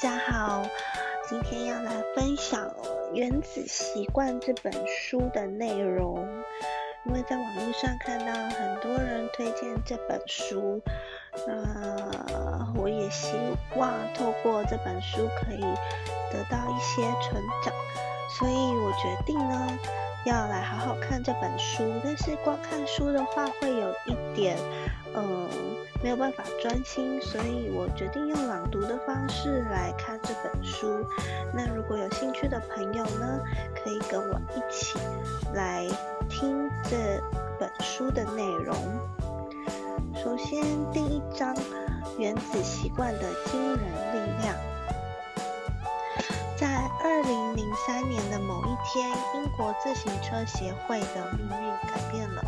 大家好，今天要来分享《原子习惯》这本书的内容。因为在网络上看到很多人推荐这本书，那我也希望透过这本书可以得到一些成长，所以我决定呢要来好好看这本书。但是光看书的话，会有一点，嗯。没有办法专心，所以我决定用朗读的方式来看这本书。那如果有兴趣的朋友呢，可以跟我一起来听这本书的内容。首先，第一章《原子习惯的惊人力量》。在二零零三年的某一天，英国自行车协会的命运改变了。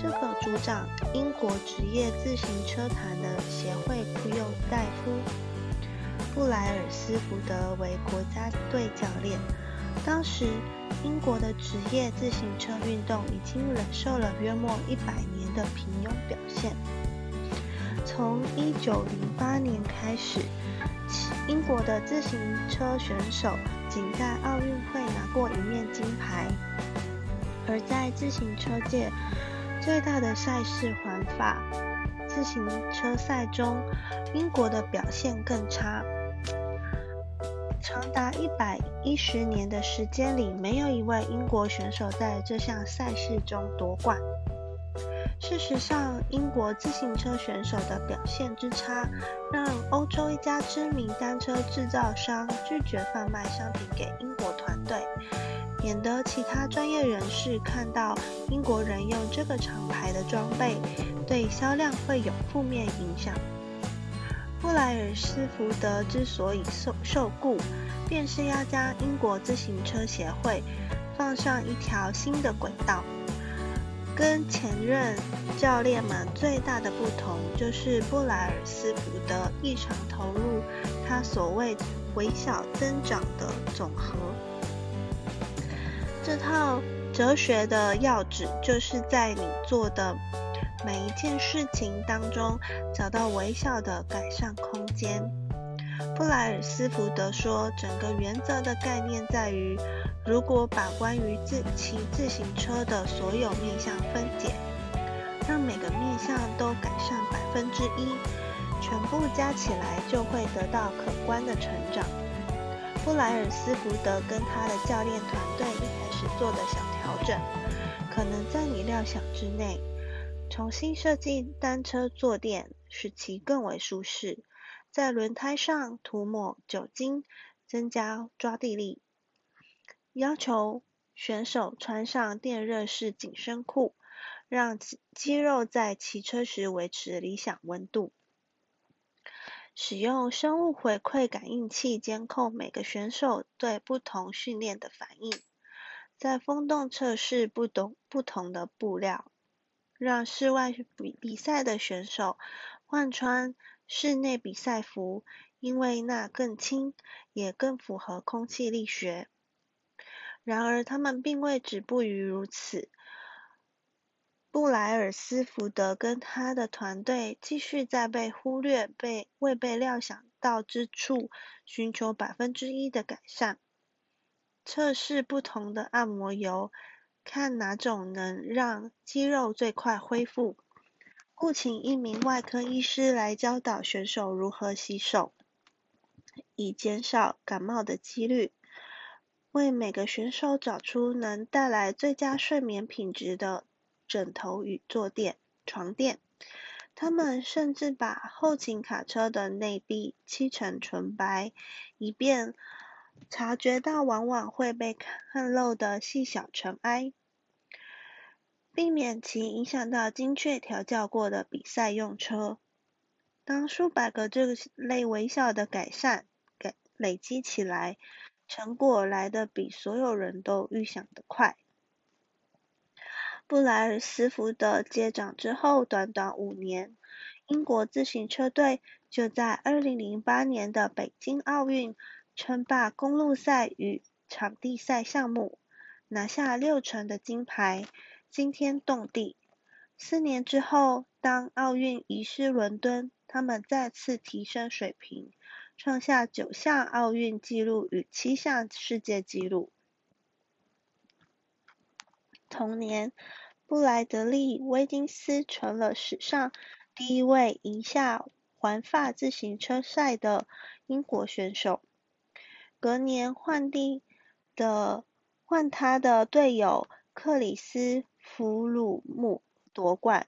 这个组长英国职业自行车坛的协会雇佣戴夫·布莱尔斯福德为国家队教练。当时，英国的职业自行车运动已经忍受了约莫一百年的平庸表现。从1908年开始，英国的自行车选手仅在奥运会拿过一面金牌，而在自行车界。最大的赛事环法自行车赛中，英国的表现更差。长达一百一十年的时间里，没有一位英国选手在这项赛事中夺冠。事实上，英国自行车选手的表现之差，让欧洲一家知名单车制造商拒绝贩卖商品给英国团。免得其他专业人士看到英国人用这个厂牌的装备，对销量会有负面影响。布莱尔斯福德之所以受受雇，便是要将英国自行车协会放上一条新的轨道。跟前任教练们最大的不同，就是布莱尔斯福德异常投入他所谓微小增长的总和。这套哲学的要旨，就是在你做的每一件事情当中，找到微小的改善空间。布莱尔斯福德说，整个原则的概念在于，如果把关于自骑自行车的所有面向分解，让每个面向都改善百分之一，全部加起来就会得到可观的成长。布莱尔斯福德跟他的教练团队一开始做的小调整，可能在你料想之内。重新设计单车坐垫，使其更为舒适。在轮胎上涂抹酒精，增加抓地力。要求选手穿上电热式紧身裤，让肌肉在骑车时维持理想温度。使用生物回馈感应器监控每个选手对不同训练的反应，在风洞测试不同不同的布料，让室外比比赛的选手换穿室内比赛服，因为那更轻，也更符合空气力学。然而，他们并未止步于如此。布莱尔斯福德跟他的团队继续在被忽略、被未被料想到之处寻求百分之一的改善。测试不同的按摩油，看哪种能让肌肉最快恢复。雇请一名外科医师来教导选手如何洗手，以减少感冒的几率。为每个选手找出能带来最佳睡眠品质的。枕头与坐垫、床垫，他们甚至把后勤卡车的内壁漆成纯白，以便察觉到往往会被看漏的细小尘埃，避免其影响到精确调教过的比赛用车。当数百个这类微小的改善给累积起来，成果来得比所有人都预想的快。布莱尔斯福德接掌之后，短短五年，英国自行车队就在2008年的北京奥运称霸公路赛与场地赛项目，拿下六成的金牌，惊天动地。四年之后，当奥运移师伦敦，他们再次提升水平，创下九项奥运纪录与七项世界纪录。同年，布莱德利·威金斯成了史上第一位赢下环法自行车赛的英国选手。隔年换地的换他的队友克里斯·弗鲁姆夺冠。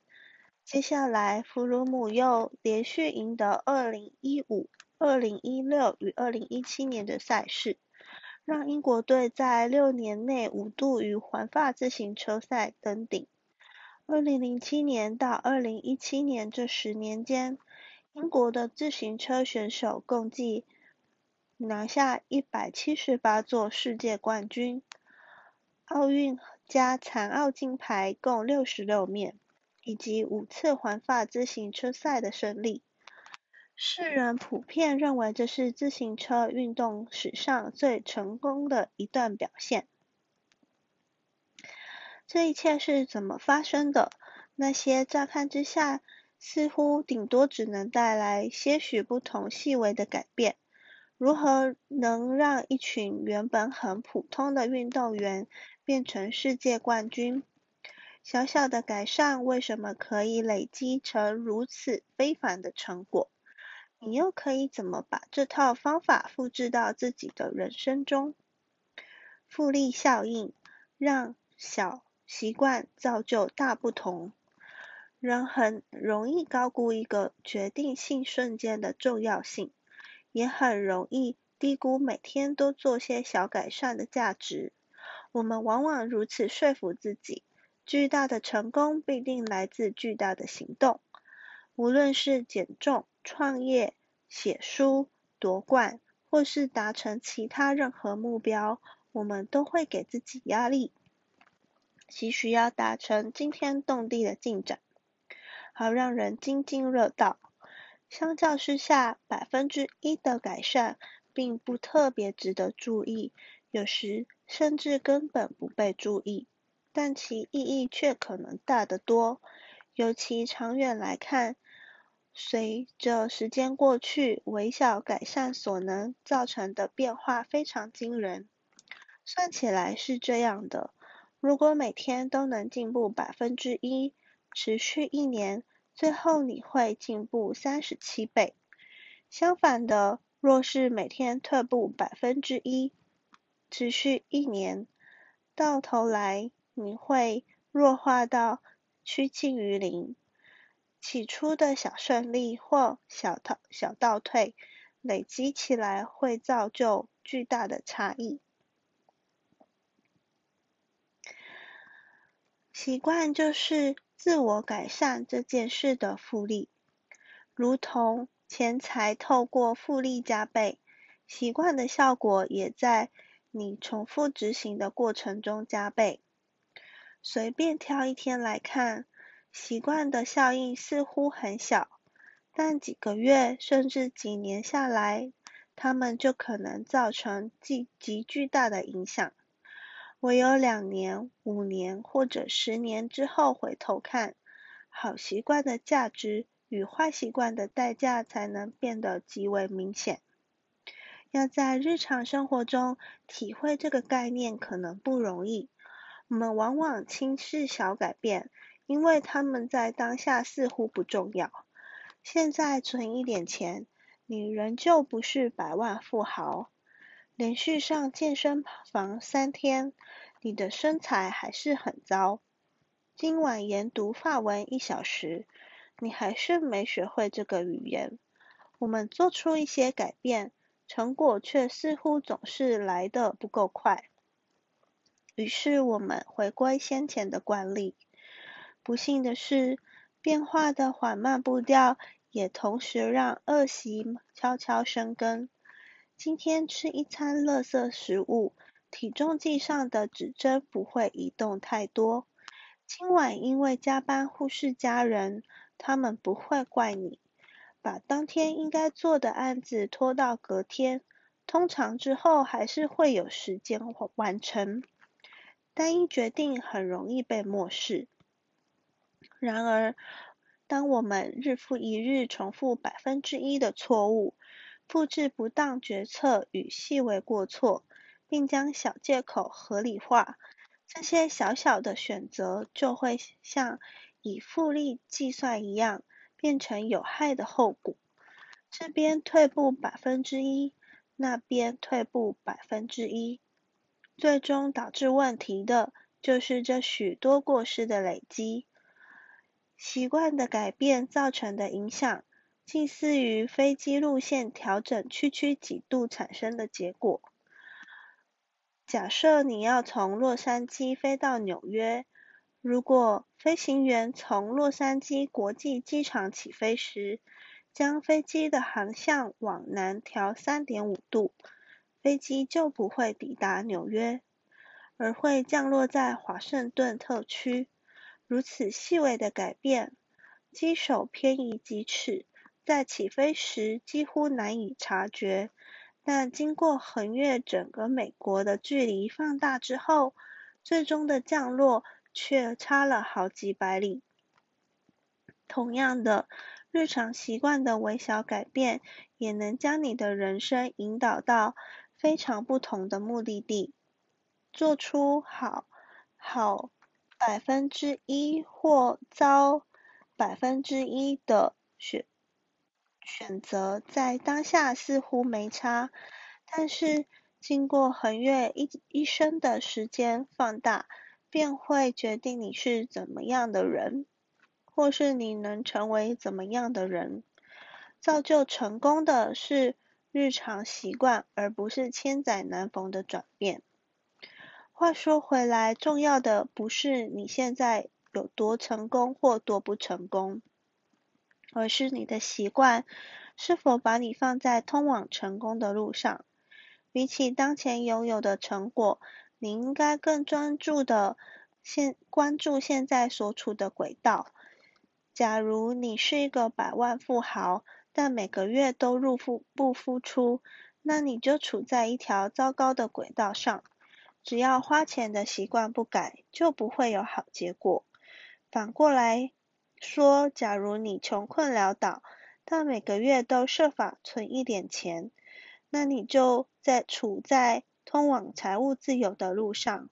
接下来，弗鲁姆又连续赢得2015、2016与2017年的赛事，让英国队在六年内五度于环法自行车赛登顶。2007年到2017年这十年间，英国的自行车选手共计拿下178座世界冠军，奥运加残奥金牌共66面。以及五次环法自行车赛的胜利，世人普遍认为这是自行车运动史上最成功的一段表现。这一切是怎么发生的？那些乍看之下似乎顶多只能带来些许不同细微的改变，如何能让一群原本很普通的运动员变成世界冠军？小小的改善为什么可以累积成如此非凡的成果？你又可以怎么把这套方法复制到自己的人生中？复利效应让小习惯造就大不同。人很容易高估一个决定性瞬间的重要性，也很容易低估每天都做些小改善的价值。我们往往如此说服自己。巨大的成功必定来自巨大的行动。无论是减重、创业、写书、夺冠，或是达成其他任何目标，我们都会给自己压力，急需要达成惊天动地的进展，好让人津津乐道。相较之下，百分之一的改善并不特别值得注意，有时甚至根本不被注意。但其意义却可能大得多，尤其长远来看，随着时间过去，微小改善所能造成的变化非常惊人。算起来是这样的：如果每天都能进步百分之一，持续一年，最后你会进步三十七倍。相反的，若是每天退步百分之一，持续一年，到头来。你会弱化到趋近于零。起初的小胜利或小倒小倒退，累积起来会造就巨大的差异。习惯就是自我改善这件事的复利，如同钱财透过复利加倍，习惯的效果也在你重复执行的过程中加倍。随便挑一天来看，习惯的效应似乎很小，但几个月甚至几年下来，它们就可能造成极极巨大的影响。唯有两年、五年或者十年之后回头看，好习惯的价值与坏习惯的代价才能变得极为明显。要在日常生活中体会这个概念，可能不容易。我们往往轻视小改变，因为他们在当下似乎不重要。现在存一点钱，你仍旧不是百万富豪；连续上健身房三天，你的身材还是很糟。今晚研读法文一小时，你还是没学会这个语言。我们做出一些改变，成果却似乎总是来得不够快。于是我们回归先前的惯例。不幸的是，变化的缓慢步调也同时让恶习悄悄生根。今天吃一餐垃圾食物，体重计上的指针不会移动太多。今晚因为加班忽视家人，他们不会怪你。把当天应该做的案子拖到隔天，通常之后还是会有时间完成。单一决定很容易被漠视。然而，当我们日复一日重复百分之一的错误，复制不当决策与细微过错，并将小借口合理化，这些小小的选择就会像以复利计算一样，变成有害的后果。这边退步百分之一，那边退步百分之一，最终导致问题的就是这许多过失的累积。习惯的改变造成的影响，近似于飞机路线调整区区几度产生的结果。假设你要从洛杉矶飞到纽约，如果飞行员从洛杉矶国际机场起飞时，将飞机的航向往南调三点五度，飞机就不会抵达纽约，而会降落在华盛顿特区。如此细微的改变，机手偏移几尺，在起飞时几乎难以察觉，但经过横越整个美国的距离放大之后，最终的降落却差了好几百里。同样的，日常习惯的微小改变，也能将你的人生引导到非常不同的目的地。做出好好。百分之一或遭百分之一的选选择，在当下似乎没差，但是经过横越一一生的时间放大，便会决定你是怎么样的人，或是你能成为怎么样的人。造就成功的是日常习惯，而不是千载难逢的转变。话说回来，重要的不是你现在有多成功或多不成功，而是你的习惯是否把你放在通往成功的路上。比起当前拥有的成果，你应该更专注的现关注现在所处的轨道。假如你是一个百万富豪，但每个月都入不不敷出，那你就处在一条糟糕的轨道上。只要花钱的习惯不改，就不会有好结果。反过来说，假如你穷困潦倒，但每个月都设法存一点钱，那你就在处在通往财务自由的路上。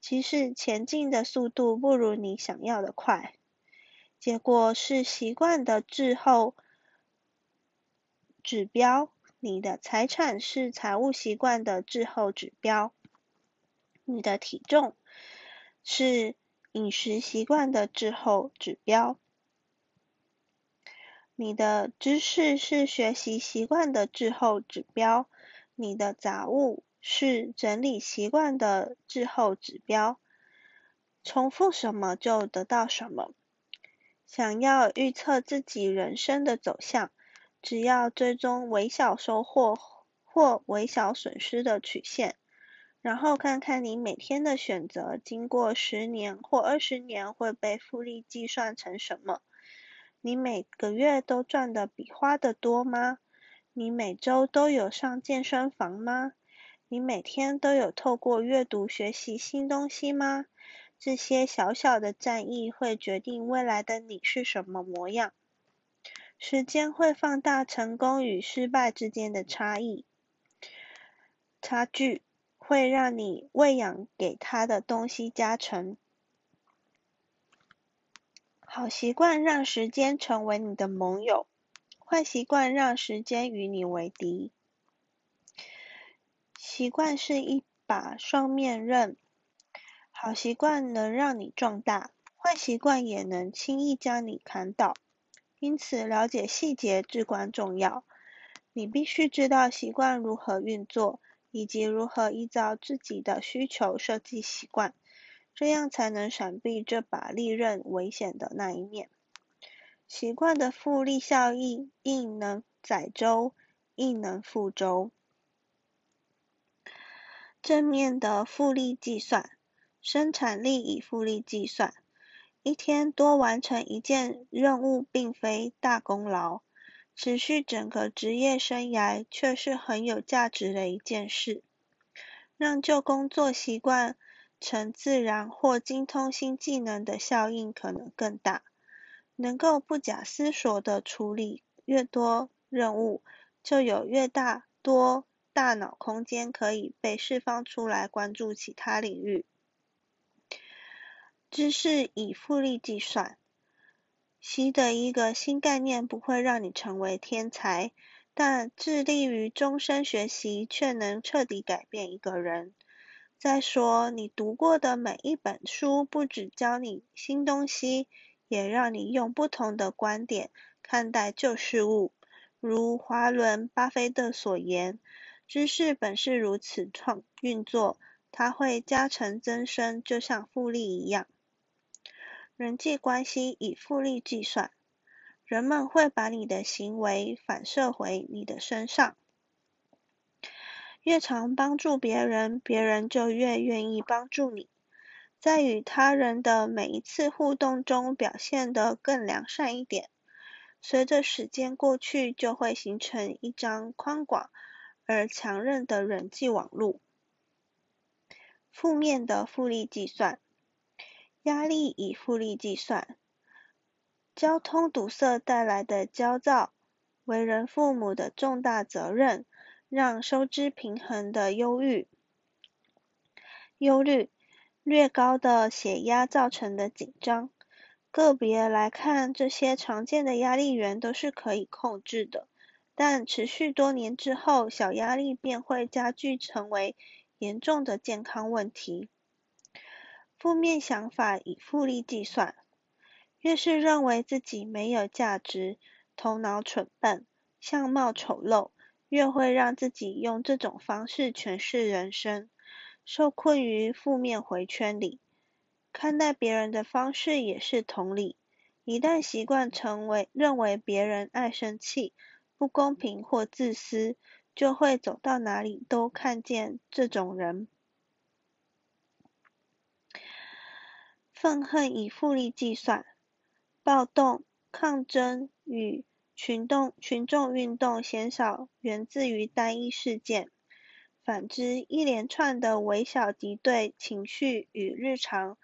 即使前进的速度不如你想要的快，结果是习惯的滞后指标。你的财产是财务习惯的滞后指标。你的体重是饮食习惯的滞后指标，你的知识是学习习惯的滞后指标，你的杂物是整理习惯的滞后指标。重复什么就得到什么。想要预测自己人生的走向，只要追踪微小收获或微小损失的曲线。然后看看你每天的选择，经过十年或二十年会被复利计算成什么？你每个月都赚的比花的多吗？你每周都有上健身房吗？你每天都有透过阅读学习新东西吗？这些小小的战役会决定未来的你是什么模样。时间会放大成功与失败之间的差异差距。会让你喂养给他的东西加成。好习惯让时间成为你的盟友，坏习惯让时间与你为敌。习惯是一把双面刃，好习惯能让你壮大，坏习惯也能轻易将你砍倒。因此，了解细节至关重要。你必须知道习惯如何运作。以及如何依照自己的需求设计习惯，这样才能闪避这把利刃危险的那一面。习惯的复利效应，亦能载舟，亦能覆舟。正面的复利计算，生产力以复利计算，一天多完成一件任务并非大功劳。持续整个职业生涯却是很有价值的一件事，让旧工作习惯成自然或精通新技能的效应可能更大。能够不假思索地处理越多任务，就有越大多大脑空间可以被释放出来关注其他领域。知识以复利计算。习得一个新概念不会让你成为天才，但致力于终身学习却能彻底改变一个人。再说，你读过的每一本书不只教你新东西，也让你用不同的观点看待旧事物。如华伦巴菲特所言：“知识本是如此创运作，它会加成增生，就像复利一样。”人际关系以复利计算，人们会把你的行为反射回你的身上。越常帮助别人，别人就越愿意帮助你。在与他人的每一次互动中，表现得更良善一点。随着时间过去，就会形成一张宽广而强韧的人际网络。负面的复利计算。压力以复利计算，交通堵塞带来的焦躁，为人父母的重大责任，让收支平衡的忧郁、忧虑，略高的血压造成的紧张。个别来看，这些常见的压力源都是可以控制的，但持续多年之后，小压力便会加剧，成为严重的健康问题。负面想法以复利计算，越是认为自己没有价值、头脑蠢笨、相貌丑陋，越会让自己用这种方式诠释人生，受困于负面回圈里。看待别人的方式也是同理，一旦习惯成为认为别人爱生气、不公平或自私，就会走到哪里都看见这种人。愤恨以复利计算，暴动、抗争与群动群众运动鲜少源自于单一事件，反之，一连串的微小敌对情绪与日常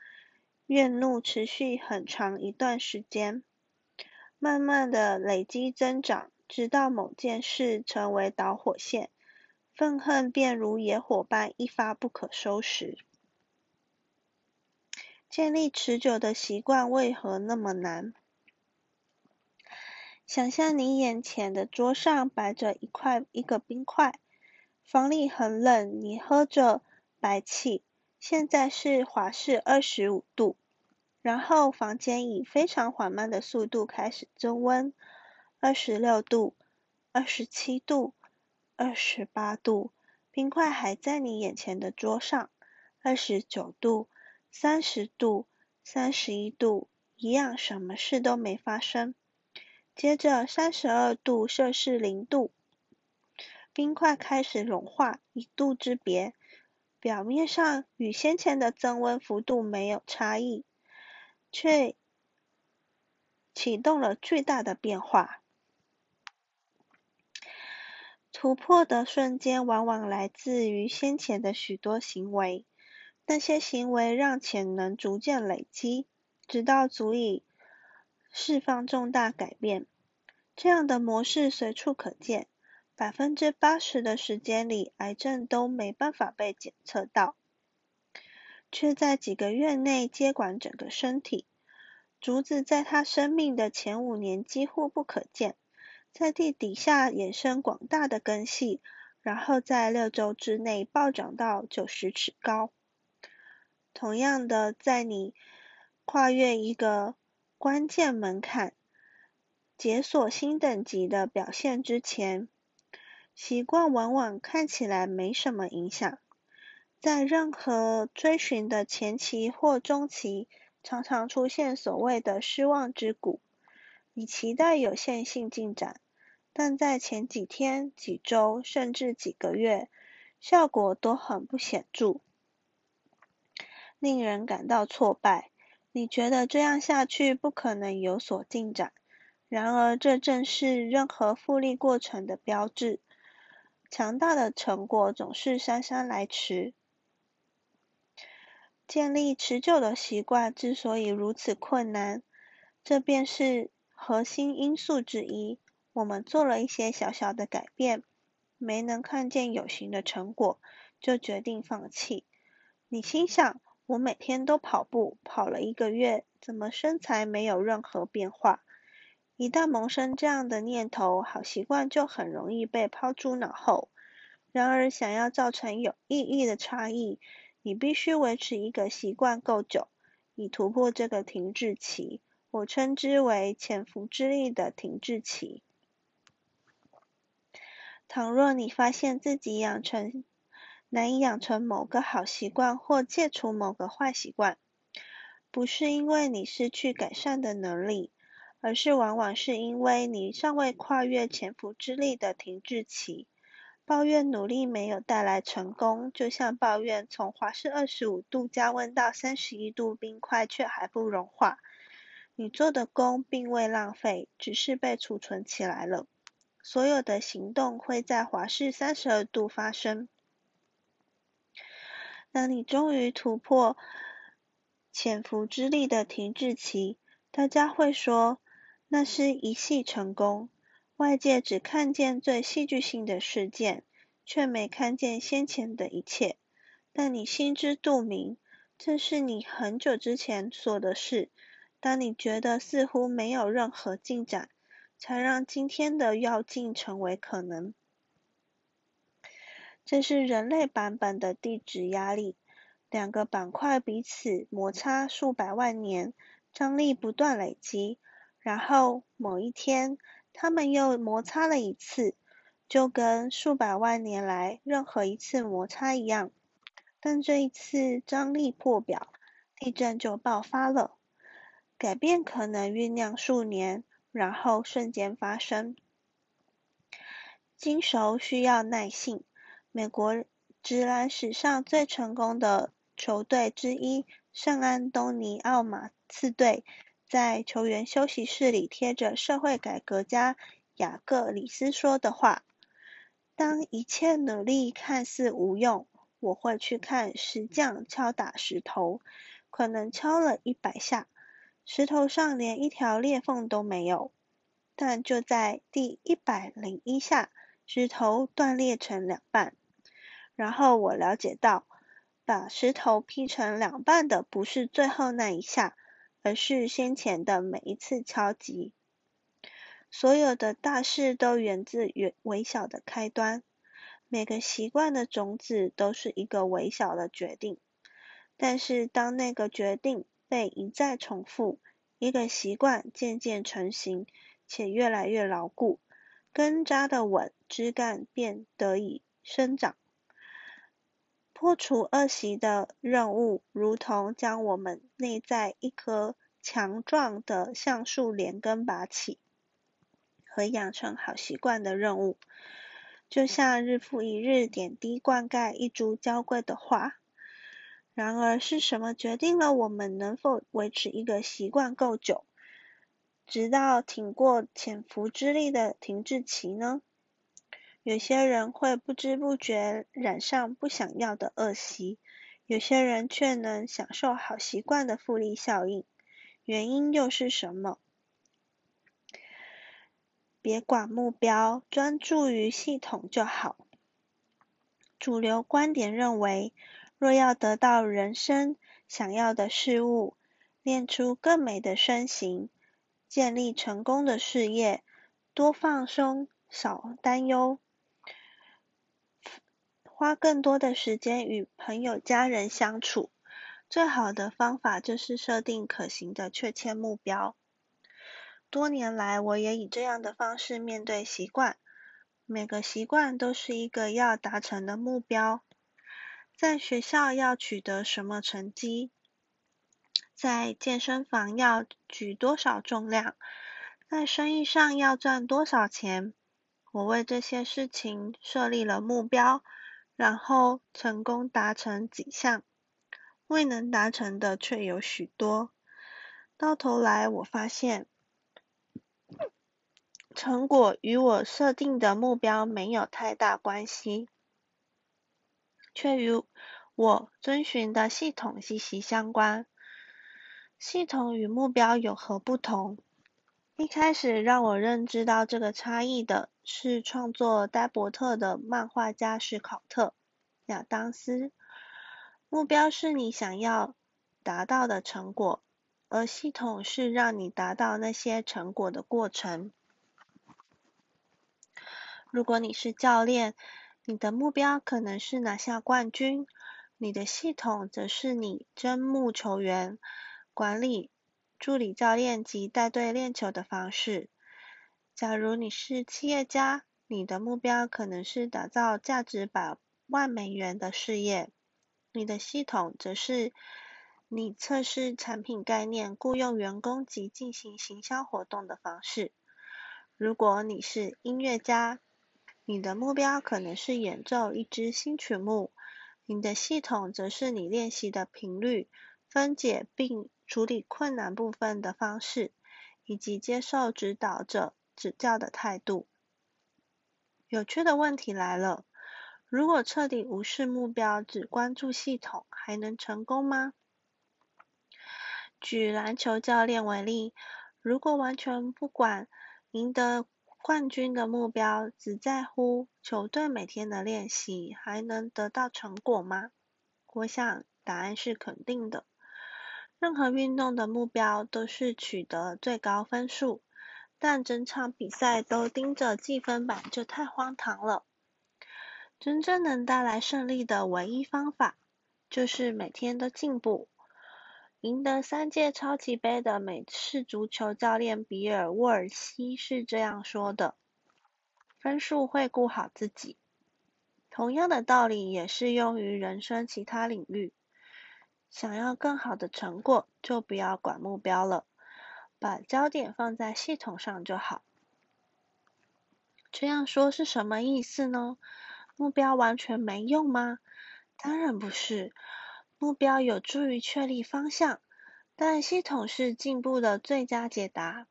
怨怒持续很长一段时间，慢慢的累积增长，直到某件事成为导火线，愤恨便如野火般一发不可收拾。建立持久的习惯为何那么难？想象你眼前的桌上摆着一块一个冰块，房里很冷，你喝着白气，现在是华氏二十五度，然后房间以非常缓慢的速度开始增温，二十六度，二十七度，二十八度，冰块还在你眼前的桌上，二十九度。三十度、三十一度，一样什么事都没发生。接着三十二度摄氏零度，冰块开始融化，一度之别，表面上与先前的增温幅度没有差异，却启动了巨大的变化。突破的瞬间往往来自于先前的许多行为。那些行为让潜能逐渐累积，直到足以释放重大改变。这样的模式随处可见。百分之八十的时间里，癌症都没办法被检测到，却在几个月内接管整个身体。竹子在他生命的前五年几乎不可见，在地底下衍生广大的根系，然后在六周之内暴涨到九十尺高。同样的，在你跨越一个关键门槛、解锁新等级的表现之前，习惯往往看起来没什么影响。在任何追寻的前期或中期，常常出现所谓的失望之谷。你期待有线性进展，但在前几天、几周甚至几个月，效果都很不显著。令人感到挫败，你觉得这样下去不可能有所进展。然而，这正是任何复利过程的标志。强大的成果总是姗姗来迟。建立持久的习惯之所以如此困难，这便是核心因素之一。我们做了一些小小的改变，没能看见有形的成果，就决定放弃。你心想：我每天都跑步，跑了一个月，怎么身材没有任何变化？一旦萌生这样的念头，好习惯就很容易被抛诸脑后。然而，想要造成有意义的差异，你必须维持一个习惯够久，以突破这个停滞期。我称之为潜伏之力的停滞期。倘若你发现自己养成难以养成某个好习惯或戒除某个坏习惯，不是因为你失去改善的能力，而是往往是因为你尚未跨越潜伏之力的停滞期。抱怨努力没有带来成功，就像抱怨从华氏二十五度加温到三十一度冰块却还不融化。你做的功并未浪费，只是被储存起来了。所有的行动会在华氏三十二度发生。当你终于突破潜伏之力的停滞期，大家会说那是一系成功。外界只看见最戏剧性的事件，却没看见先前的一切。但你心知肚明，这是你很久之前做的事。当你觉得似乎没有任何进展。才让今天的要进成为可能。这是人类版本的地质压力，两个板块彼此摩擦数百万年，张力不断累积，然后某一天，它们又摩擦了一次，就跟数百万年来任何一次摩擦一样。但这一次张力破表，地震就爆发了。改变可能酝酿数年。然后瞬间发生。金熟需要耐性。美国职篮史上最成功的球队之一圣安东尼奥马刺队，在球员休息室里贴着社会改革家雅各里斯说的话：“当一切努力看似无用，我会去看石匠敲打石头，可能敲了一百下。”石头上连一条裂缝都没有，但就在第一百零一下，石头断裂成两半。然后我了解到，把石头劈成两半的不是最后那一下，而是先前的每一次敲击。所有的大事都源自于微小的开端，每个习惯的种子都是一个微小的决定。但是当那个决定，被一再重复，一个习惯渐渐成型，且越来越牢固，根扎的稳，枝干便得以生长。破除恶习的任务，如同将我们内在一棵强壮的橡树连根拔起，和养成好习惯的任务，就像日复一日点滴灌溉一株娇贵的花。然而，是什么决定了我们能否维持一个习惯够久，直到挺过潜伏之力的停滞期呢？有些人会不知不觉染上不想要的恶习，有些人却能享受好习惯的复利效应。原因又是什么？别管目标，专注于系统就好。主流观点认为。若要得到人生想要的事物，练出更美的身形，建立成功的事业，多放松，少担忧，花更多的时间与朋友家人相处，最好的方法就是设定可行的确切目标。多年来，我也以这样的方式面对习惯，每个习惯都是一个要达成的目标。在学校要取得什么成绩？在健身房要举多少重量？在生意上要赚多少钱？我为这些事情设立了目标，然后成功达成几项，未能达成的却有许多。到头来，我发现成果与我设定的目标没有太大关系。却与我遵循的系统息息相关。系统与目标有何不同？一开始让我认知到这个差异的是创作呆伯特的漫画家史考特·亚当斯。目标是你想要达到的成果，而系统是让你达到那些成果的过程。如果你是教练，你的目标可能是拿下冠军，你的系统则是你招募球员、管理。助理教练及带队练球的方式。假如你是企业家，你的目标可能是打造价值百万美元的事业，你的系统则是你测试产品概念、雇佣员工及进行行销活动的方式。如果你是音乐家，你的目标可能是演奏一支新曲目，你的系统则是你练习的频率、分解并。处理困难部分的方式，以及接受指导者指教的态度。有趣的问题来了：如果彻底无视目标，只关注系统，还能成功吗？举篮球教练为例，如果完全不管赢得冠军的目标，只在乎球队每天的练习，还能得到成果吗？我想答案是肯定的。任何运动的目标都是取得最高分数，但整场比赛都盯着计分板就太荒唐了。真正能带来胜利的唯一方法，就是每天都进步。赢得三届超级杯的美式足球教练比尔·沃尔西是这样说的：“分数会顾好自己。”同样的道理也适用于人生其他领域。想要更好的成果，就不要管目标了，把焦点放在系统上就好。这样说是什么意思呢？目标完全没用吗？当然不是，目标有助于确立方向，但系统是进步的最佳解答。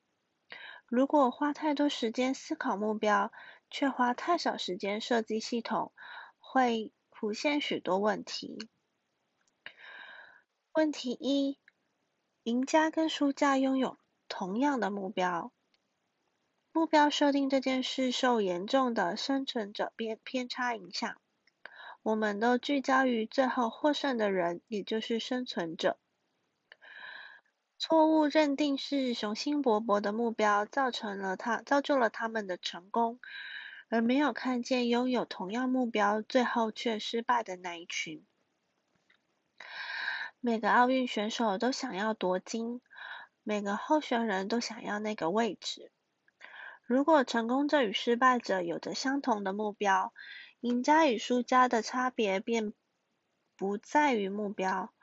如果花太多时间思考目标，却花太少时间设计系统，会浮现许多问题。问题一：赢家跟输家拥有同样的目标。目标设定这件事受严重的生存者偏偏差影响。我们都聚焦于最后获胜的人，也就是生存者。错误认定是雄心勃勃的目标造成了他造就了他们的成功，而没有看见拥有同样目标最后却失败的那一群。每个奥运选手都想要夺金，每个候选人都想要那个位置。如果成功者与失败者有着相同的目标，赢家与输家的差别便不在于目标。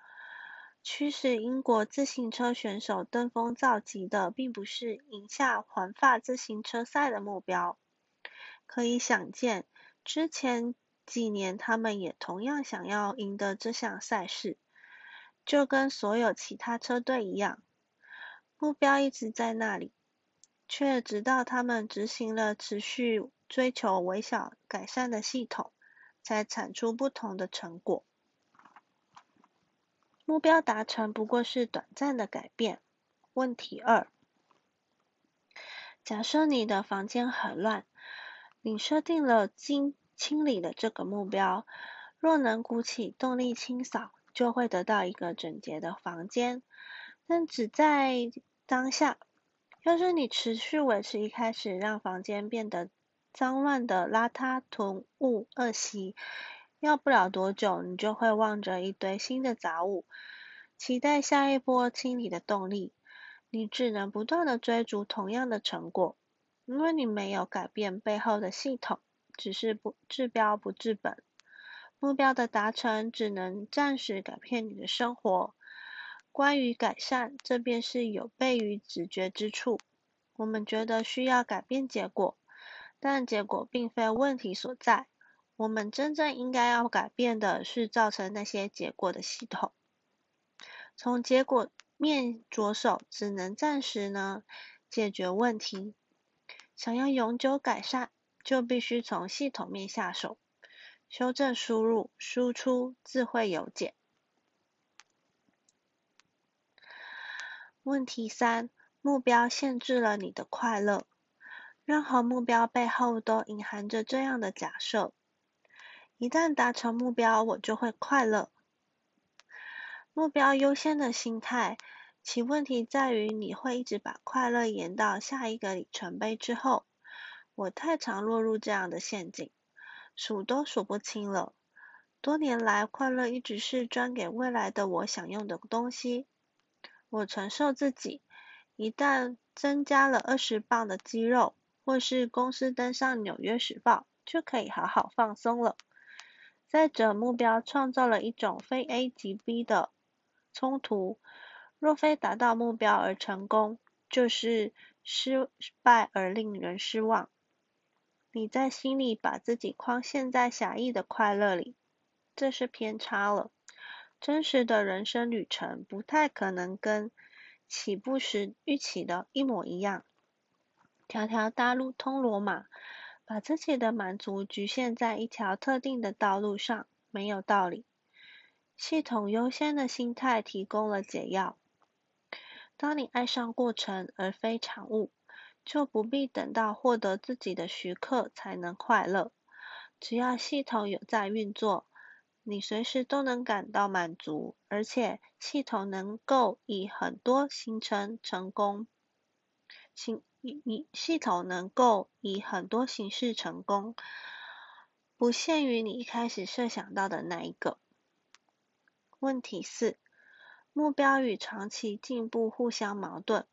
驱使英国自行车选手登峰造极的，并不是赢下环法自行车赛的目标。可以想见，之前几年他们也同样想要赢得这项赛事。就跟所有其他车队一样，目标一直在那里，却直到他们执行了持续追求微小改善的系统，才产出不同的成果。目标达成不过是短暂的改变。问题二：假设你的房间很乱，你设定了清清理的这个目标，若能鼓起动力清扫。就会得到一个整洁的房间，但只在当下。要是你持续维持一开始让房间变得脏乱的邋遢囤物恶习，要不了多久，你就会望着一堆新的杂物，期待下一波清理的动力。你只能不断的追逐同样的成果，因为你没有改变背后的系统，只是不治标不治本。目标的达成只能暂时改变你的生活。关于改善，这便是有悖于直觉之处。我们觉得需要改变结果，但结果并非问题所在。我们真正应该要改变的是造成那些结果的系统。从结果面着手，只能暂时呢解决问题。想要永久改善，就必须从系统面下手。修正输入、输出、智慧有解。问题三：目标限制了你的快乐。任何目标背后都隐含着这样的假设：一旦达成目标，我就会快乐。目标优先的心态，其问题在于你会一直把快乐延到下一个里程碑之后。我太常落入这样的陷阱，数都数不清了。多年来，快乐一直是专给未来的我享用的东西。我承受自己，一旦增加了二十磅的肌肉，或是公司登上《纽约时报》，就可以好好放松了。再者，目标创造了一种非 A 即 B 的。冲突，若非达到目标而成功，就是失败而令人失望。你在心里把自己框陷在狭义的快乐里，这是偏差了。真实的人生旅程不太可能跟起步时预期的一模一样。条条大路通罗马，把自己的满足局限在一条特定的道路上，没有道理。系统优先的心态提供了解药。当你爱上过程而非产物，就不必等到获得自己的许可才能快乐。只要系统有在运作，你随时都能感到满足，而且系统能够以很多形成成功。形以系统能够以很多形式成功，不限于你一开始设想到的那一个。问题四：目标与长期进步互相矛盾。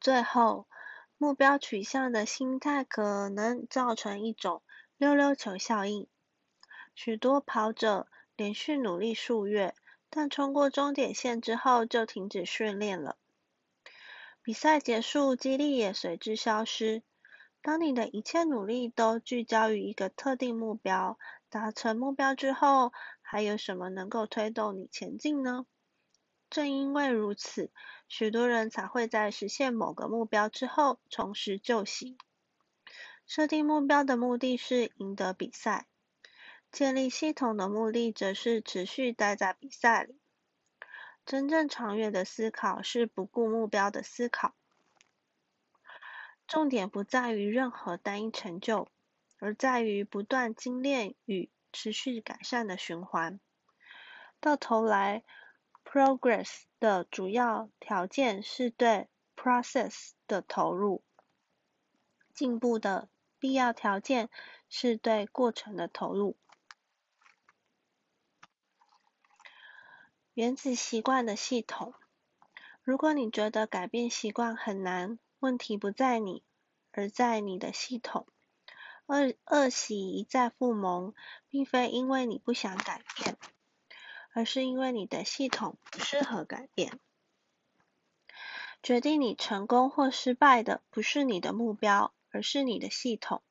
最后，目标取向的心态可能造成一种溜溜球效应。许多跑者连续努力数月，但冲过终点线之后就停止训练了。比赛结束，激励也随之消失。当你的一切努力都聚焦于一个特定目标，达成目标之后，还有什么能够推动你前进呢？正因为如此，许多人才会在实现某个目标之后重拾旧习。设定目标的目的是赢得比赛，建立系统的目的则是持续待在比赛里。真正长远的思考是不顾目标的思考。重点不在于任何单一成就，而在于不断精炼与持续改善的循环。到头来，progress 的主要条件是对 process 的投入；进步的必要条件是对过程的投入。原子习惯的系统。如果你觉得改变习惯很难，问题不在你，而在你的系统。恶恶习一再复萌，并非因为你不想改变，而是因为你的系统不适合改变。决定你成功或失败的，不是你的目标，而是你的系统。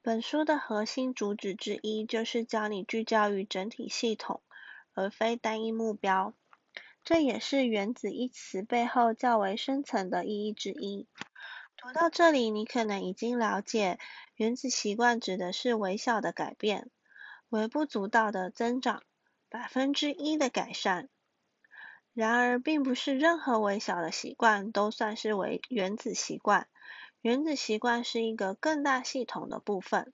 本书的核心主旨之一，就是教你聚焦于整体系统，而非单一目标。这也是“原子”一词背后较为深层的意义之一。读到这里，你可能已经了解，原子习惯指的是微小的改变，微不足道的增长，百分之一的改善。然而，并不是任何微小的习惯都算是为原子习惯。原子习惯是一个更大系统的部分，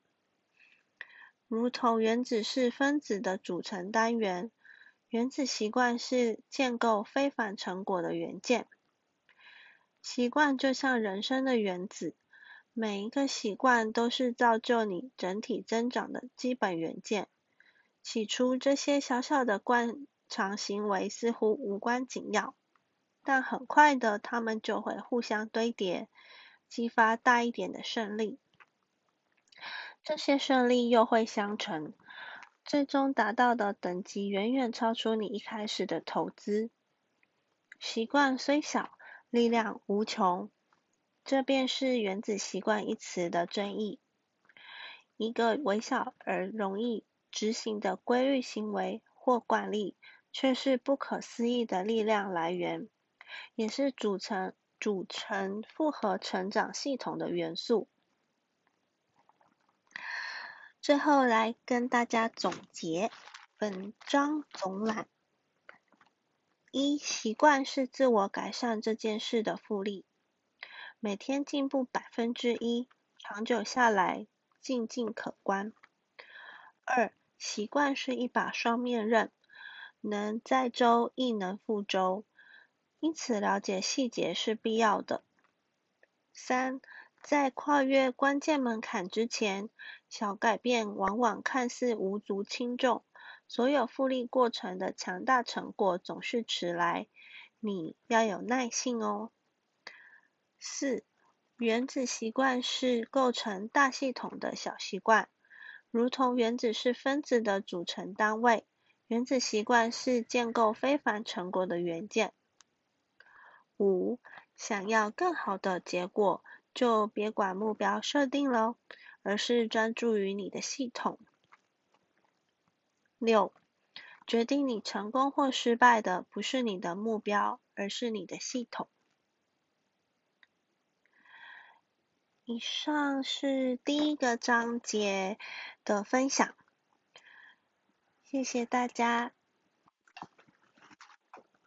如同原子是分子的组成单元。原子习惯是建构非凡成果的元件。习惯就像人生的原子，每一个习惯都是造就你整体增长的基本元件。起初，这些小小的惯常行为似乎无关紧要，但很快的，它们就会互相堆叠，激发大一点的胜利。这些胜利又会相乘。最终达到的等级远远超出你一开始的投资。习惯虽小，力量无穷，这便是“原子习惯”一词的真意。一个微小而容易执行的规律行为或惯例，却是不可思议的力量来源，也是组成组成复合成长系统的元素。最后来跟大家总结本章总览。一、习惯是自我改善这件事的复利，每天进步百分之一，长久下来进进可观。二、习惯是一把双面刃，能载舟亦能覆舟，因此了解细节是必要的。三、在跨越关键门槛之前，小改变往往看似无足轻重。所有复利过程的强大成果总是迟来，你要有耐性哦。四，原子习惯是构成大系统的小习惯，如同原子是分子的组成单位，原子习惯是建构非凡成果的元件。五，想要更好的结果，就别管目标设定了，而是专注于你的系统。六，决定你成功或失败的不是你的目标，而是你的系统。以上是第一个章节的分享，谢谢大家。